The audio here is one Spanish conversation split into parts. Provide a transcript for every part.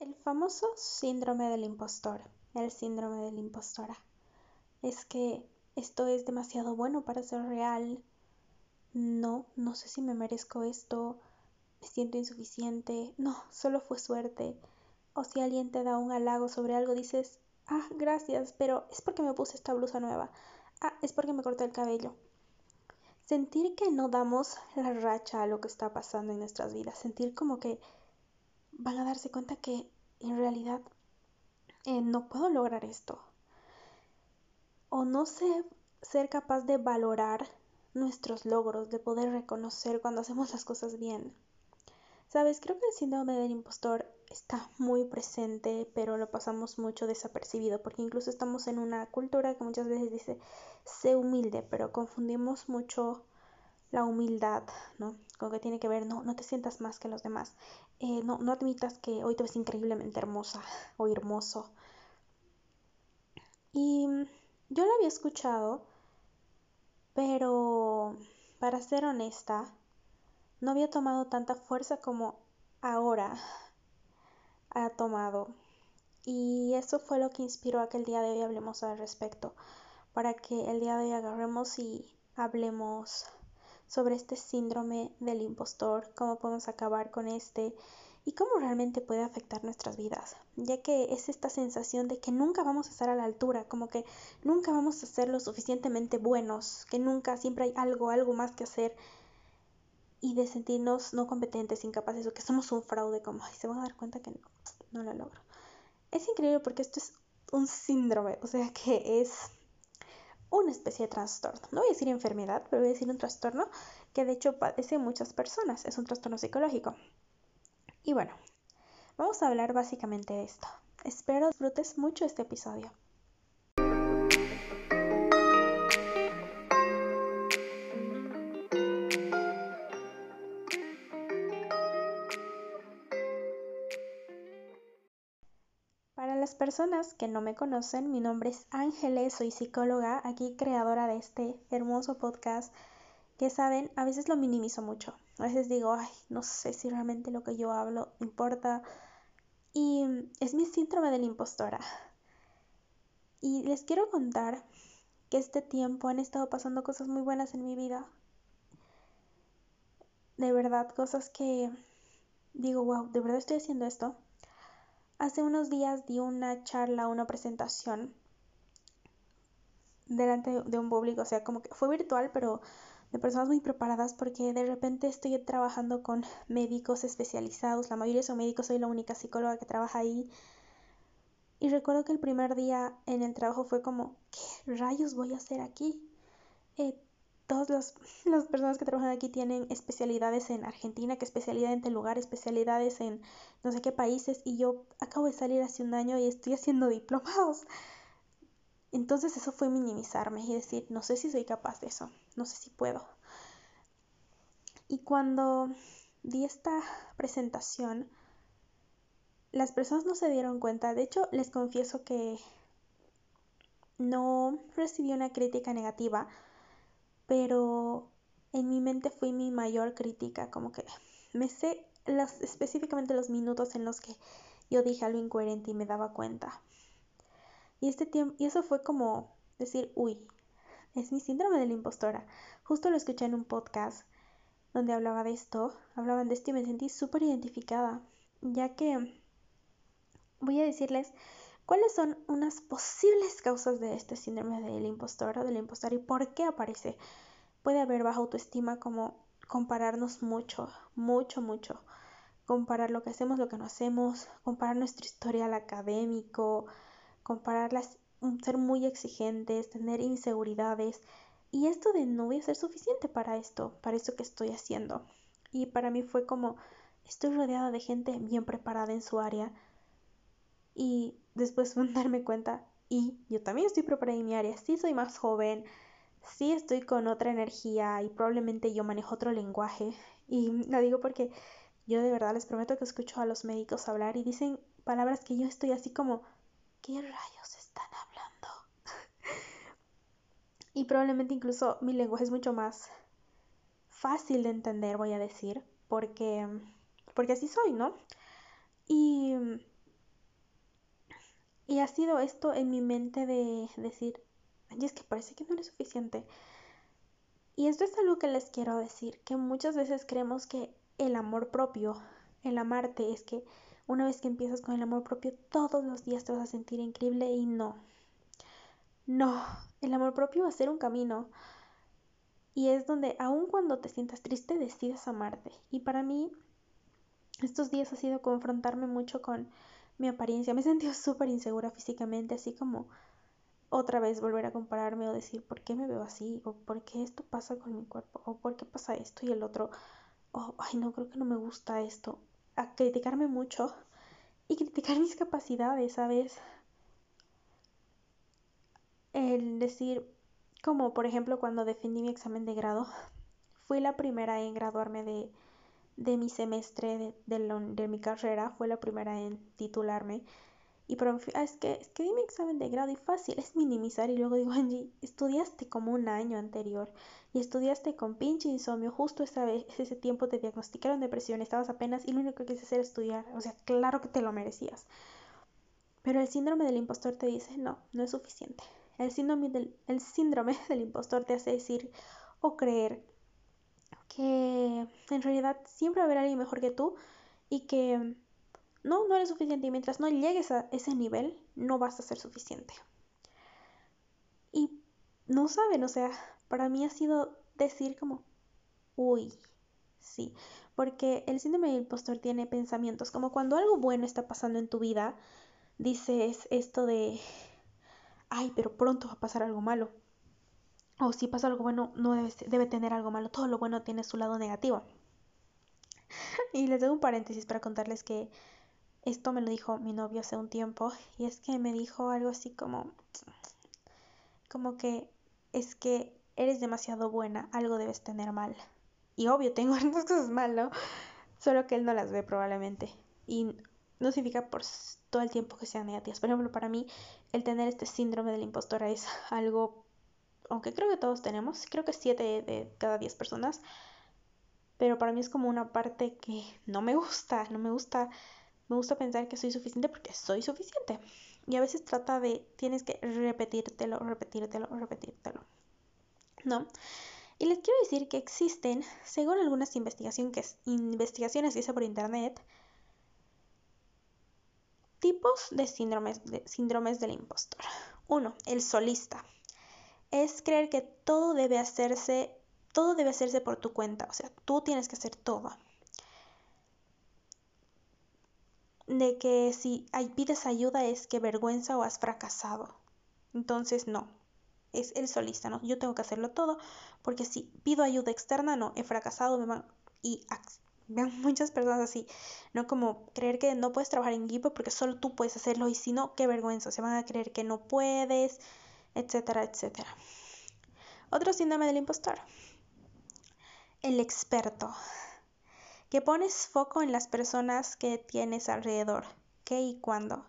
El famoso síndrome del impostor, el síndrome de la impostora. Es que esto es demasiado bueno para ser real. No, no sé si me merezco esto. Me siento insuficiente. No, solo fue suerte. O si alguien te da un halago sobre algo, dices, ah, gracias, pero es porque me puse esta blusa nueva. Ah, es porque me corté el cabello. Sentir que no damos la racha a lo que está pasando en nuestras vidas. Sentir como que van a darse cuenta que en realidad eh, no puedo lograr esto. O no sé ser capaz de valorar nuestros logros, de poder reconocer cuando hacemos las cosas bien. Sabes, creo que el síndrome del impostor está muy presente, pero lo pasamos mucho desapercibido, porque incluso estamos en una cultura que muchas veces dice, sé humilde, pero confundimos mucho la humildad, ¿no? Con que tiene que ver, no, no te sientas más que los demás. Eh, no, no admitas que hoy te ves increíblemente hermosa o hermoso. Y yo lo había escuchado, pero para ser honesta, no había tomado tanta fuerza como ahora ha tomado. Y eso fue lo que inspiró a que el día de hoy hablemos al respecto, para que el día de hoy agarremos y hablemos sobre este síndrome del impostor, cómo podemos acabar con este y cómo realmente puede afectar nuestras vidas, ya que es esta sensación de que nunca vamos a estar a la altura, como que nunca vamos a ser lo suficientemente buenos, que nunca siempre hay algo, algo más que hacer y de sentirnos no competentes, incapaces o que somos un fraude, como Ay, se van a dar cuenta que no, no lo logro. Es increíble porque esto es un síndrome, o sea que es una especie de trastorno. No voy a decir enfermedad, pero voy a decir un trastorno que de hecho padece muchas personas. Es un trastorno psicológico. Y bueno, vamos a hablar básicamente de esto. Espero disfrutes mucho este episodio. Personas que no me conocen, mi nombre es Ángeles, soy psicóloga, aquí creadora de este hermoso podcast que saben, a veces lo minimizo mucho. A veces digo, ay, no sé si realmente lo que yo hablo importa. Y es mi síndrome de la impostora. Y les quiero contar que este tiempo han estado pasando cosas muy buenas en mi vida. De verdad, cosas que digo, wow, ¿de verdad estoy haciendo esto? Hace unos días di una charla, una presentación delante de un público, o sea, como que fue virtual, pero de personas muy preparadas porque de repente estoy trabajando con médicos especializados, la mayoría son médicos, soy la única psicóloga que trabaja ahí. Y recuerdo que el primer día en el trabajo fue como, ¿qué rayos voy a hacer aquí? Eh, todas las, las, personas que trabajan aquí tienen especialidades en Argentina, que especialidad en tal lugar, especialidades en no sé qué países, y yo acabo de salir hace un año y estoy haciendo diplomados. Entonces eso fue minimizarme y decir, no sé si soy capaz de eso, no sé si puedo. Y cuando di esta presentación, las personas no se dieron cuenta, de hecho les confieso que no recibí una crítica negativa, pero en mi mente fue mi mayor crítica, como que me sé específicamente los minutos en los que yo dije algo incoherente y me daba cuenta. Y, este tiempo, y eso fue como decir, uy, es mi síndrome de la impostora. Justo lo escuché en un podcast donde hablaba de esto, hablaban de esto y me sentí súper identificada, ya que voy a decirles cuáles son unas posibles causas de este síndrome del impostor o del impostor y por qué aparece. Puede haber baja autoestima como compararnos mucho, mucho, mucho. Comparar lo que hacemos, lo que no hacemos, comparar nuestro historial académico, compararlas, ser muy exigentes, tener inseguridades. Y esto de no voy a ser suficiente para esto, para esto que estoy haciendo. Y para mí fue como, estoy rodeada de gente bien preparada en su área. Y después darme cuenta, y yo también estoy preparada en mi área, sí soy más joven, sí estoy con otra energía y probablemente yo manejo otro lenguaje. Y lo digo porque yo de verdad les prometo que escucho a los médicos hablar y dicen palabras que yo estoy así como, ¿qué rayos están hablando? y probablemente incluso mi lenguaje es mucho más fácil de entender, voy a decir, porque, porque así soy, ¿no? Y y ha sido esto en mi mente de decir, y es que parece que no eres suficiente. Y esto es algo que les quiero decir, que muchas veces creemos que el amor propio, el amarte, es que una vez que empiezas con el amor propio, todos los días te vas a sentir increíble y no. No, el amor propio va a ser un camino. Y es donde, aun cuando te sientas triste, decides amarte. Y para mí, estos días ha sido confrontarme mucho con mi apariencia. Me he súper insegura físicamente, así como otra vez volver a compararme o decir, ¿por qué me veo así? ¿O por qué esto pasa con mi cuerpo? ¿O por qué pasa esto y el otro? O, ay, no, creo que no me gusta esto. A criticarme mucho y criticar mis capacidades, ¿sabes? El decir, como por ejemplo cuando defendí mi examen de grado, fui la primera en graduarme de, de mi semestre de, de, mi carrera, fue la primera en titularme. Y pero ah, es que, es que di mi examen de grado y fácil, es minimizar. Y luego digo, Angie, estudiaste como un año anterior y estudiaste con pinche insomnio. Justo esa vez, ese tiempo te diagnosticaron depresión, estabas apenas y lo único que quise hacer es estudiar. O sea, claro que te lo merecías. Pero el síndrome del impostor te dice, no, no es suficiente. El síndrome del, el síndrome del impostor te hace decir o creer que en realidad siempre va a haber alguien mejor que tú y que no, no eres suficiente y mientras no llegues a ese nivel no vas a ser suficiente. Y no saben, o sea, para mí ha sido decir como, uy, sí, porque el síndrome del impostor tiene pensamientos como cuando algo bueno está pasando en tu vida, dices esto de, ay, pero pronto va a pasar algo malo. O si pasa algo bueno, no debe, tener algo malo. Todo lo bueno tiene su lado negativo. y les doy un paréntesis para contarles que esto me lo dijo mi novio hace un tiempo. Y es que me dijo algo así como, como que es que eres demasiado buena, algo debes tener mal. Y obvio, tengo algunas cosas mal, ¿no? Solo que él no las ve probablemente. Y no significa por todo el tiempo que sean negativas. Por ejemplo, para mí, el tener este síndrome de la impostora es algo, aunque creo que todos tenemos, creo que 7 de cada 10 personas, pero para mí es como una parte que no me gusta, no me gusta, me gusta pensar que soy suficiente porque soy suficiente. Y a veces trata de, tienes que repetírtelo, repetírtelo, repetírtelo. ¿No? Y les quiero decir que existen, según algunas investigaciones que, investigaciones que hice por internet, Tipos de síndromes, de síndromes del impostor. Uno, el solista. Es creer que todo debe hacerse, todo debe hacerse por tu cuenta, o sea, tú tienes que hacer todo. De que si pides ayuda es que vergüenza o has fracasado. Entonces, no, es el solista, ¿no? Yo tengo que hacerlo todo, porque si pido ayuda externa, no, he fracasado, me van, y vean muchas personas así, no como creer que no puedes trabajar en equipo porque solo tú puedes hacerlo y si no, qué vergüenza, se van a creer que no puedes, etcétera, etcétera. Otro síndrome del impostor, el experto, que pones foco en las personas que tienes alrededor, qué y cuándo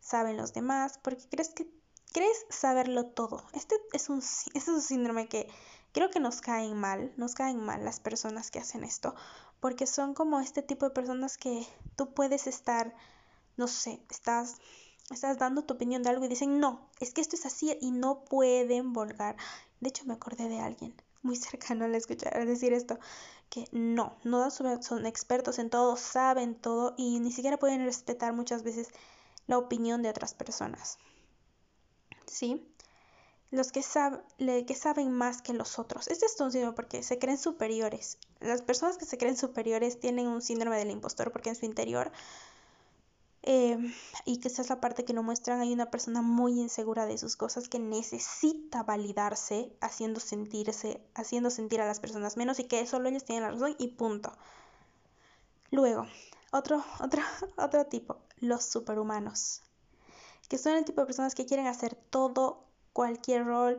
saben los demás, porque crees que crees saberlo todo. Este es un, es un síndrome que creo que nos caen mal, nos caen mal las personas que hacen esto, porque son como este tipo de personas que tú puedes estar, no sé, estás, estás dando tu opinión de algo y dicen, no, es que esto es así y no pueden volgar. De hecho, me acordé de alguien muy cercano al escuchar decir esto, que no, no son expertos en todo, saben todo y ni siquiera pueden respetar muchas veces la opinión de otras personas. ¿Sí? los que, que saben más que los otros. Este es un síndrome porque se creen superiores. Las personas que se creen superiores tienen un síndrome del impostor porque en su interior, eh, y que esa es la parte que no muestran, hay una persona muy insegura de sus cosas que necesita validarse, haciendo sentirse, haciendo sentir a las personas menos y que solo ellos tienen la razón y punto. Luego, otro, otro, otro tipo, los superhumanos, que son el tipo de personas que quieren hacer todo cualquier rol,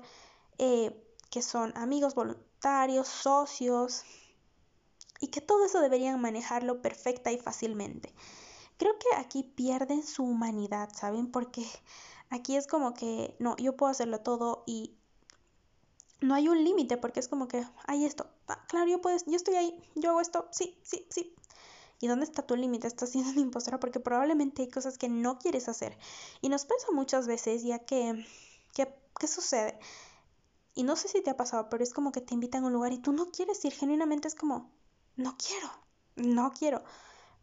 eh, que son amigos voluntarios, socios, y que todo eso deberían manejarlo perfecta y fácilmente. Creo que aquí pierden su humanidad, ¿saben? Porque aquí es como que, no, yo puedo hacerlo todo y no hay un límite porque es como que hay esto, ah, claro, yo puedo, yo estoy ahí, yo hago esto, sí, sí, sí. Y ¿Y dónde está tu límite? Estás siendo una impostora porque probablemente hay cosas que no quieres hacer. Y nos pasa muchas veces ya que, que ¿qué sucede? Y no sé si te ha pasado, pero es como que te invitan a un lugar y tú no quieres ir. Genuinamente es como, no quiero, no quiero.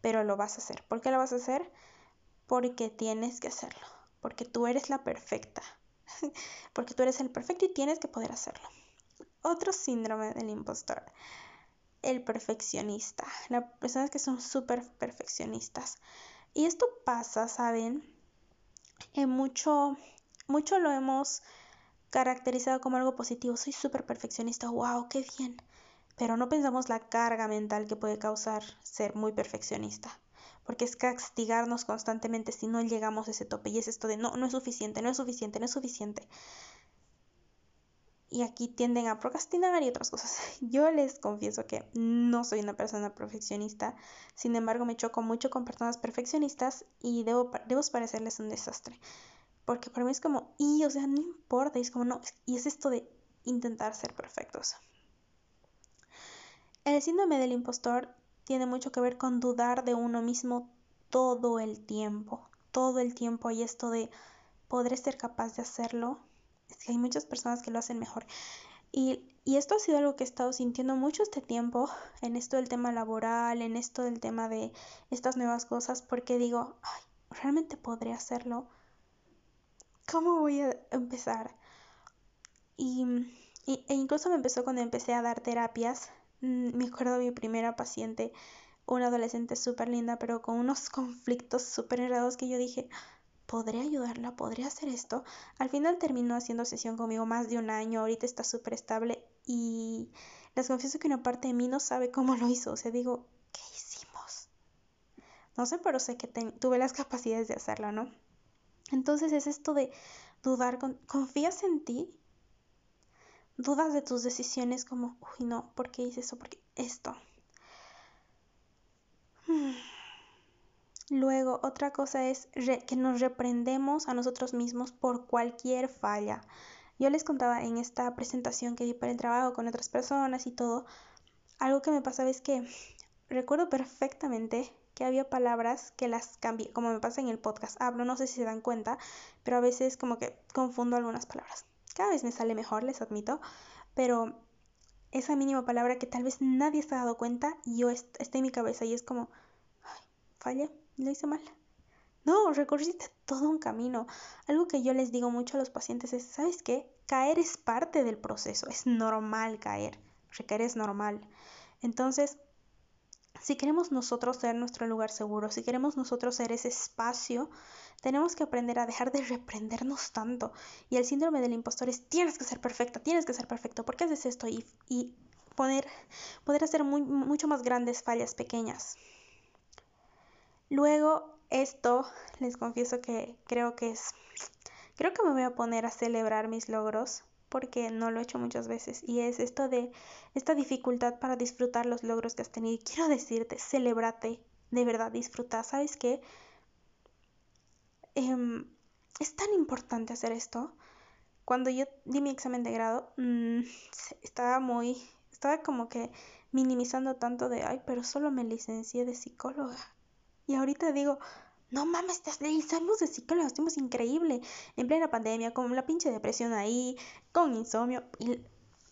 Pero lo vas a hacer. ¿Por qué lo vas a hacer? Porque tienes que hacerlo. Porque tú eres la perfecta. porque tú eres el perfecto y tienes que poder hacerlo. Otro síndrome del impostor. El perfeccionista. Las personas que son súper perfeccionistas. Y esto pasa, ¿saben? En mucho, mucho lo hemos caracterizado como algo positivo. Soy súper perfeccionista. ¡Wow! ¡Qué bien! Pero no pensamos la carga mental que puede causar ser muy perfeccionista. Porque es castigarnos constantemente si no llegamos a ese tope. Y es esto de no, no es suficiente, no es suficiente, no es suficiente y aquí tienden a procrastinar y otras cosas. Yo les confieso que no soy una persona perfeccionista, sin embargo me choco mucho con personas perfeccionistas y debo, debo parecerles un desastre. Porque para mí es como, y o sea, no importa, y es como, no, y es esto de intentar ser perfectos. El síndrome del impostor tiene mucho que ver con dudar de uno mismo todo el tiempo. Todo el tiempo hay esto de, ¿podré ser capaz de hacerlo? es que hay muchas personas que lo hacen mejor. Y, y, esto ha sido algo que he estado sintiendo mucho este tiempo, en esto del tema laboral, en esto del tema de estas nuevas cosas, porque digo, ay, ¿realmente podré hacerlo? ¿Cómo voy a empezar? Y, y e incluso me empezó cuando empecé a dar terapias. Mm, me acuerdo de mi primera paciente, una adolescente súper linda, pero con unos conflictos súper errados que yo dije, ¿podré ayudarla? ¿Podré hacer esto? Al final terminó haciendo sesión conmigo más de un año, ahorita está súper estable y les confieso que una parte de mí no sabe cómo lo hizo, o sea, digo, ¿qué hicimos? No sé, pero sé que tuve las capacidades de hacerlo, ¿no? Entonces es esto de dudar, ¿confías en ti? Dudas de tus decisiones como, uy, no, ¿por qué hice eso? ¿Por qué esto? Hmm. Luego, otra cosa es que nos reprendemos a nosotros mismos por cualquier falla. Yo les contaba en esta presentación que di para el trabajo con otras personas y todo, algo que me pasaba es que recuerdo perfectamente que había palabras que las cambié, como me pasa en el podcast. Hablo, no sé si se dan cuenta, pero a veces como que confundo algunas palabras. Cada vez me sale mejor, les admito, pero esa mínima palabra que tal vez nadie se ha dado cuenta, yo está en mi cabeza y es como, ay, fallé, lo hice mal. No, recorriste todo un camino. Algo que yo les digo mucho a los pacientes es, ¿sabes qué? Caer es parte del proceso, es normal caer, recaer es normal. Entonces, si queremos nosotros ser nuestro lugar seguro, si queremos nosotros ser ese espacio, tenemos que aprender a dejar de reprendernos tanto. Y el síndrome del impostor es, tienes que ser perfecta, tienes que ser perfecto, ¿por qué haces esto? Y, y poder, poder hacer muy, mucho más grandes fallas pequeñas. Luego, esto, les confieso que creo que es, creo que me voy a poner a celebrar mis logros porque no lo he hecho muchas veces y es esto de esta dificultad para disfrutar los logros que has tenido. Y quiero decirte, celébrate, de verdad, disfruta. ¿Sabes qué? Em, es tan importante hacer esto. Cuando yo di mi examen de grado, mm, estaba muy, estaba como que minimizando tanto de, ay, pero solo me licencié de psicóloga. Y ahorita digo, no mames, salimos de psicólogo, estamos increíble. En plena pandemia, con la pinche depresión ahí, con insomnio. Y,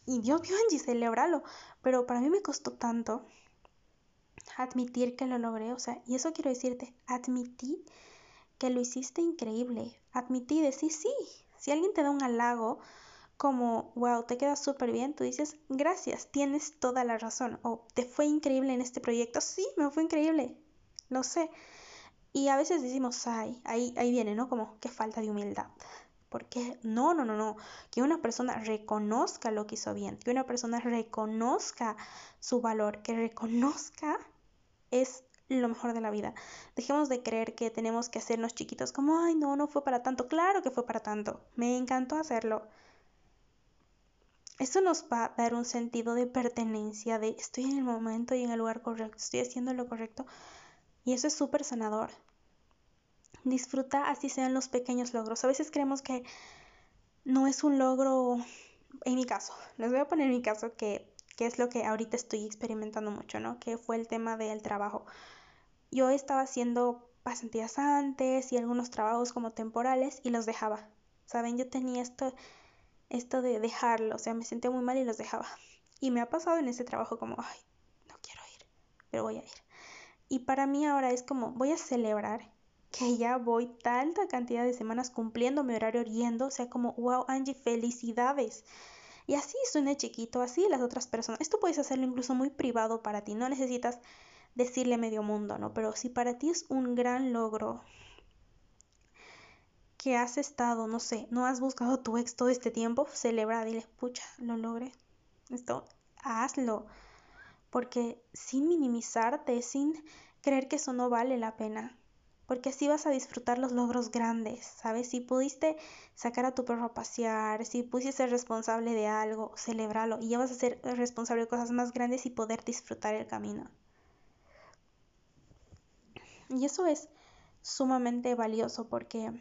y Dios mío, Angie, celebralo. Pero para mí me costó tanto admitir que lo logré. O sea, y eso quiero decirte, admití que lo hiciste increíble. Admití, decir sí. Si alguien te da un halago, como, wow, te queda súper bien, tú dices, gracias, tienes toda la razón. O te fue increíble en este proyecto. Sí, me fue increíble no sé. Y a veces decimos, ay, ahí, ahí viene, ¿no? Como, qué falta de humildad. Porque no, no, no, no. Que una persona reconozca lo que hizo bien, que una persona reconozca su valor, que reconozca es lo mejor de la vida. Dejemos de creer que tenemos que hacernos chiquitos como, ay, no, no fue para tanto. Claro que fue para tanto. Me encantó hacerlo. Eso nos va a dar un sentido de pertenencia, de estoy en el momento y en el lugar correcto, estoy haciendo lo correcto. Y eso es súper sanador. Disfruta así sean los pequeños logros. A veces creemos que no es un logro, en mi caso, les voy a poner mi caso que, que es lo que ahorita estoy experimentando mucho, ¿no? Que fue el tema del trabajo. Yo estaba haciendo pasantías antes y algunos trabajos como temporales y los dejaba. Saben, yo tenía esto, esto de dejarlo, o sea, me sentía muy mal y los dejaba. Y me ha pasado en ese trabajo como, ay, no quiero ir, pero voy a ir. Y para mí ahora es como, voy a celebrar que ya voy tanta cantidad de semanas cumpliendo mi horario yendo, o sea, como, wow, Angie, felicidades. Y así suene chiquito, así las otras personas. Esto puedes hacerlo incluso muy privado para ti, no necesitas decirle a medio mundo, ¿no? Pero si para ti es un gran logro que has estado, no sé, no has buscado tu ex todo este tiempo, celebra, dile, pucha, lo logré. Esto, hazlo. Porque sin minimizarte, sin creer que eso no vale la pena, porque así vas a disfrutar los logros grandes, ¿sabes? Si pudiste sacar a tu perro a pasear, si pudiste ser responsable de algo, celebralo y ya vas a ser responsable de cosas más grandes y poder disfrutar el camino. Y eso es sumamente valioso porque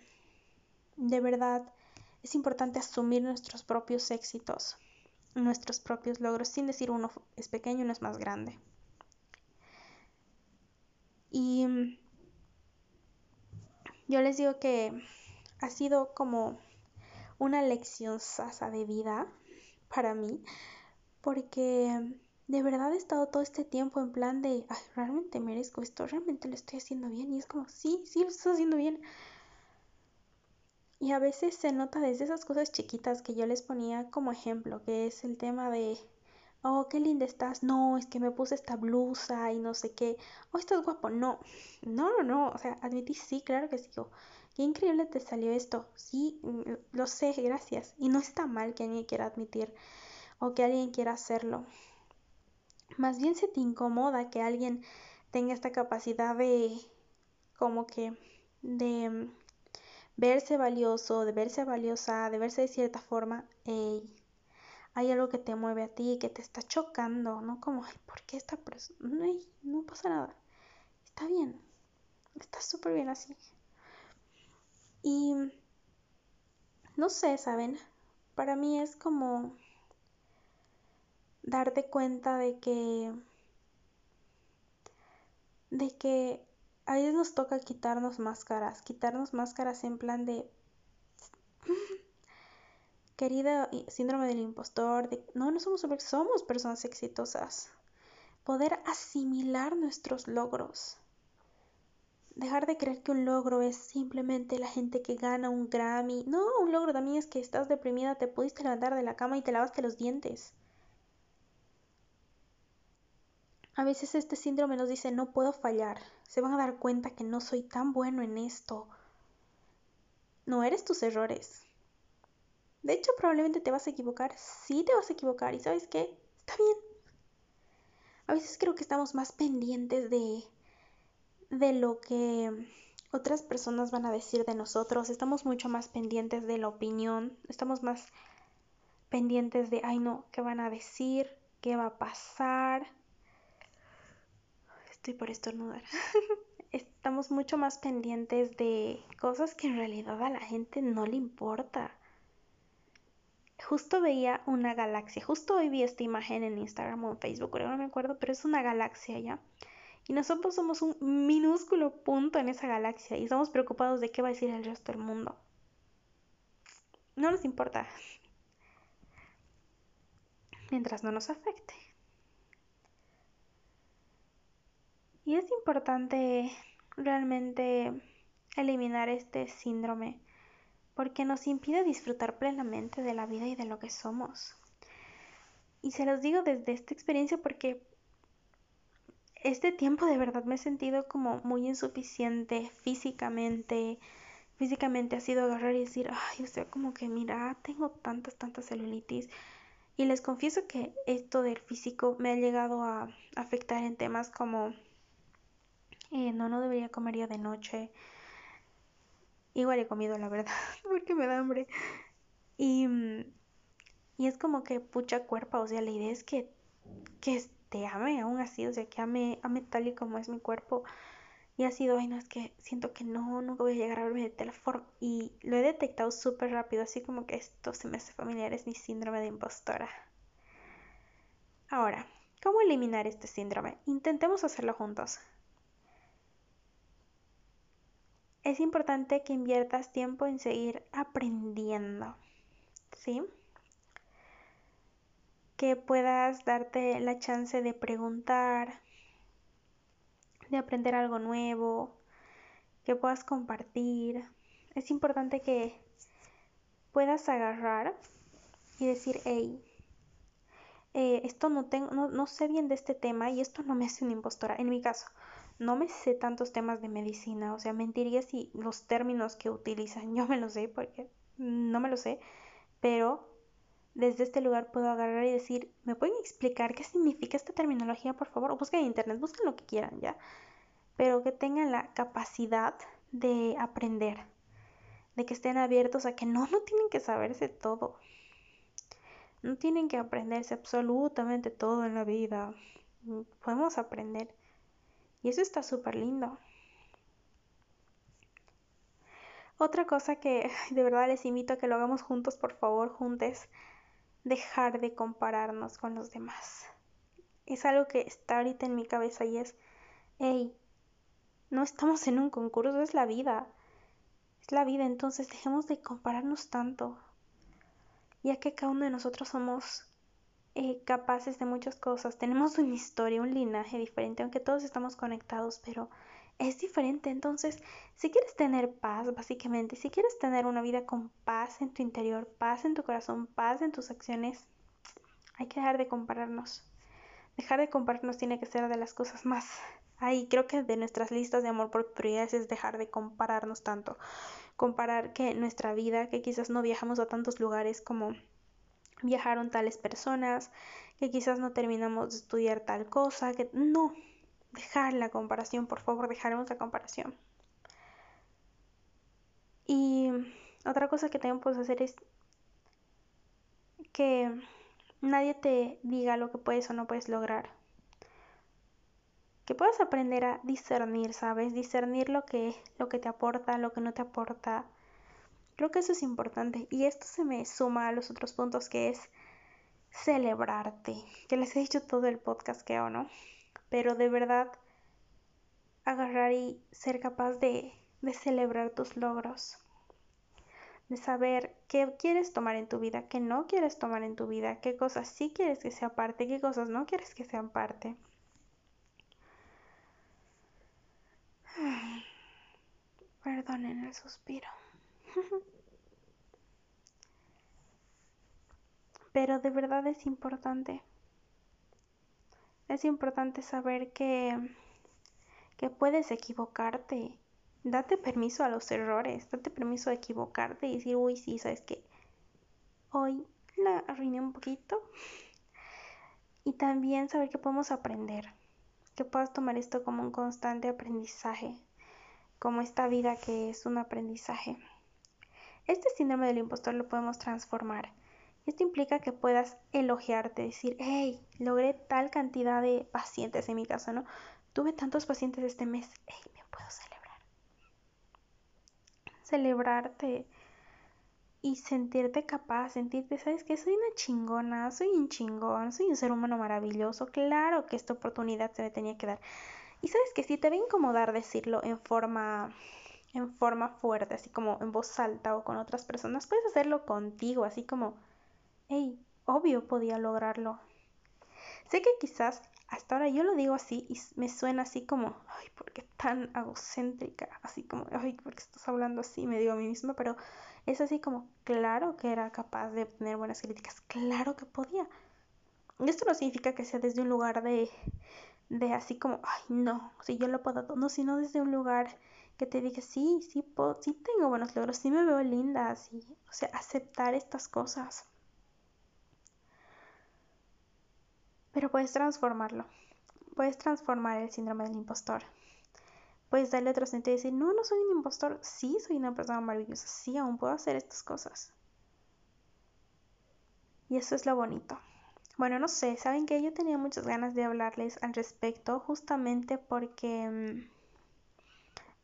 de verdad es importante asumir nuestros propios éxitos, nuestros propios logros, sin decir uno es pequeño uno es más grande. Y yo les digo que ha sido como una lección sasa de vida para mí, porque de verdad he estado todo este tiempo en plan de, Ay, realmente merezco esto, realmente lo estoy haciendo bien. Y es como, sí, sí, lo estás haciendo bien. Y a veces se nota desde esas cosas chiquitas que yo les ponía como ejemplo, que es el tema de, oh, qué linda estás, no, es que me puse esta blusa y no sé qué, oh, estás guapo, no, no, no, no, o sea, admití, sí, claro que sí, oh, qué increíble te salió esto, sí, mm, lo sé, gracias, y no está mal que alguien quiera admitir o que alguien quiera hacerlo, más bien se te incomoda que alguien tenga esta capacidad de, como que, de mm, verse valioso, de verse valiosa, de verse de cierta forma, hay algo que te mueve a ti, que te está chocando, ¿no? Como, ay, ¿por qué esta persona? No pasa nada. Está bien. Está súper bien así. Y no sé, ¿saben? Para mí es como darte cuenta de que de que a veces nos toca quitarnos máscaras, quitarnos máscaras en plan de querida síndrome del impostor, de, no, no somos somos personas exitosas. Poder asimilar nuestros logros. Dejar de creer que un logro es simplemente la gente que gana un Grammy. No, un logro también es que estás deprimida, te pudiste levantar de la cama y te lavaste los dientes. A veces este síndrome nos dice no puedo fallar. Se van a dar cuenta que no soy tan bueno en esto. No eres tus errores. De hecho, probablemente te vas a equivocar. Sí te vas a equivocar. ¿Y sabes qué? Está bien. A veces creo que estamos más pendientes de, de lo que otras personas van a decir de nosotros. Estamos mucho más pendientes de la opinión. Estamos más pendientes de, ay no, ¿qué van a decir? ¿Qué va a pasar? Por estornudar. Estamos mucho más pendientes de cosas que en realidad a la gente no le importa justo veía una galaxia, justo hoy vi esta imagen en Instagram o en Facebook, no me acuerdo, pero es una galaxia ya. Y nosotros somos un minúsculo punto en esa galaxia y estamos preocupados de qué va a decir el resto del mundo. No nos importa. Mientras no nos afecte. Y es importante realmente eliminar este síndrome porque nos impide disfrutar plenamente de la vida y de lo que somos. Y se los digo desde esta experiencia porque este tiempo de verdad me he sentido como muy insuficiente físicamente. Físicamente ha sido agarrar y decir, ay, o sea, como que mira, tengo tantas, tantas celulitis. Y les confieso que esto del físico me ha llegado a afectar en temas como, eh, no, no debería comer ya de noche, Igual he comido, la verdad, porque me da hambre. Y, y es como que pucha cuerpo, o sea, la idea es que, que te ame aún así, o sea, que ame, ame tal y como es mi cuerpo. Y ha sido, ay, no, es que siento que no, nunca voy a llegar a verme de tal forma. Y lo he detectado súper rápido, así como que esto se me hace familiar, es mi síndrome de impostora. Ahora, ¿cómo eliminar este síndrome? Intentemos hacerlo juntos. Es importante que inviertas tiempo en seguir aprendiendo, ¿sí? Que puedas darte la chance de preguntar, de aprender algo nuevo, que puedas compartir. Es importante que puedas agarrar y decir, hey, eh, esto no, tengo, no, no sé bien de este tema y esto no me hace una impostora. En mi caso, no me sé tantos temas de medicina, o sea, mentiría si los términos que utilizan yo me los sé, porque no me lo sé, pero desde este lugar puedo agarrar y decir, ¿me pueden explicar qué significa esta terminología, por favor? busquen en internet, busquen lo que quieran, ¿ya? Pero que tengan la capacidad de aprender, de que estén abiertos a que no, no tienen que saberse todo. No tienen que aprenderse absolutamente todo en la vida. Podemos aprender. Y eso está súper lindo. Otra cosa que de verdad les invito a que lo hagamos juntos, por favor, juntes, dejar de compararnos con los demás. Es algo que está ahorita en mi cabeza y es, hey, no estamos en un concurso, es la vida. Es la vida, entonces dejemos de compararnos tanto. Ya que cada uno de nosotros somos eh, capaces de muchas cosas. Tenemos una historia, un linaje diferente, aunque todos estamos conectados, pero es diferente. Entonces, si quieres tener paz, básicamente, si quieres tener una vida con paz en tu interior, paz en tu corazón, paz en tus acciones, hay que dejar de compararnos. Dejar de compararnos tiene que ser de las cosas más... Ahí creo que de nuestras listas de amor por prioridades es dejar de compararnos tanto. Comparar que nuestra vida, que quizás no viajamos a tantos lugares como viajaron tales personas, que quizás no terminamos de estudiar tal cosa, que no, dejar la comparación, por favor, dejaremos la comparación. Y otra cosa que también puedes hacer es que nadie te diga lo que puedes o no puedes lograr. Que puedas aprender a discernir, ¿sabes? Discernir lo que, lo que te aporta, lo que no te aporta. Creo que eso es importante. Y esto se me suma a los otros puntos que es celebrarte. Que les he dicho todo el podcast que hago, ¿no? Pero de verdad agarrar y ser capaz de, de celebrar tus logros, de saber qué quieres tomar en tu vida, qué no quieres tomar en tu vida, qué cosas sí quieres que sea parte, qué cosas no quieres que sean parte. Perdonen el suspiro. Pero de verdad es importante. Es importante saber que que puedes equivocarte. Date permiso a los errores, date permiso a equivocarte y decir, uy, sí, sabes que hoy la arruiné un poquito. Y también saber que podemos aprender, que puedas tomar esto como un constante aprendizaje, como esta vida que es un aprendizaje. Este síndrome del impostor lo podemos transformar. Esto implica que puedas elogiarte, decir, hey, logré tal cantidad de pacientes en mi caso, ¿no? Tuve tantos pacientes este mes, hey, me puedo celebrar. Celebrarte y sentirte capaz, sentirte, ¿sabes que Soy una chingona, soy un chingón, soy un ser humano maravilloso. Claro que esta oportunidad se me tenía que dar. Y sabes que si te va a incomodar decirlo en forma en forma fuerte, así como en voz alta o con otras personas, puedes hacerlo contigo, así como, hey, obvio podía lograrlo. Sé que quizás hasta ahora yo lo digo así y me suena así como, ay, ¿por qué tan egocéntrica? Así como, ay, ¿por qué estás hablando así? Me digo a mí misma, pero es así como, claro que era capaz de obtener buenas críticas, claro que podía. Y esto no significa que sea desde un lugar de, de así como, ay, no, si yo lo puedo, no, sino desde un lugar que te diga, sí, sí, puedo, sí tengo buenos logros, sí me veo linda, así, o sea, aceptar estas cosas. Pero puedes transformarlo. Puedes transformar el síndrome del impostor. Puedes darle otro sentido y decir, no, no soy un impostor. Sí, soy una persona maravillosa. Sí, aún puedo hacer estas cosas. Y eso es lo bonito. Bueno, no sé, saben que yo tenía muchas ganas de hablarles al respecto justamente porque mm,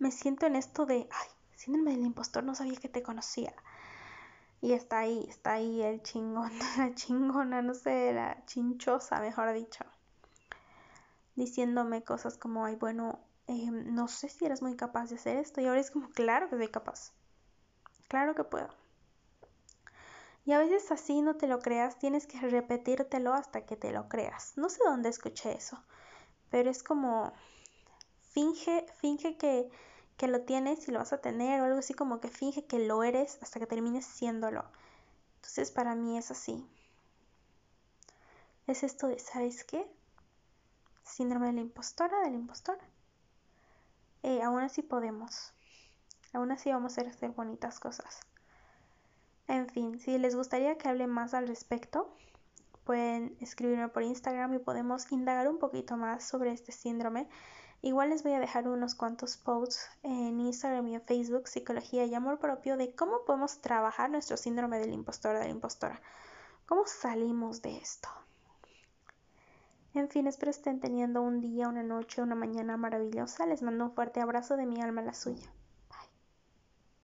me siento en esto de, ay, síndrome del impostor, no sabía que te conocía. Y está ahí, está ahí el chingón, la chingona, no sé, la chinchosa, mejor dicho. Diciéndome cosas como, ay, bueno, em, no sé si eres muy capaz de hacer esto. Y ahora es como, claro que soy capaz. Claro que puedo. Y a veces así no te lo creas, tienes que repetírtelo hasta que te lo creas. No sé dónde escuché eso, pero es como finge, finge que, que lo tienes y lo vas a tener, o algo así como que finge que lo eres hasta que termines siéndolo. Entonces para mí es así. Es esto de, ¿sabes qué? Síndrome de la impostora, del impostor. Eh, aún así podemos. Aún así vamos a hacer bonitas cosas. En fin, si les gustaría que hable más al respecto, pueden escribirme por Instagram y podemos indagar un poquito más sobre este síndrome. Igual les voy a dejar unos cuantos posts en Instagram y en Facebook, Psicología y Amor Propio, de cómo podemos trabajar nuestro síndrome del impostor o de la impostora. ¿Cómo salimos de esto? En fin, espero estén teniendo un día, una noche, una mañana maravillosa. Les mando un fuerte abrazo de mi alma a la suya.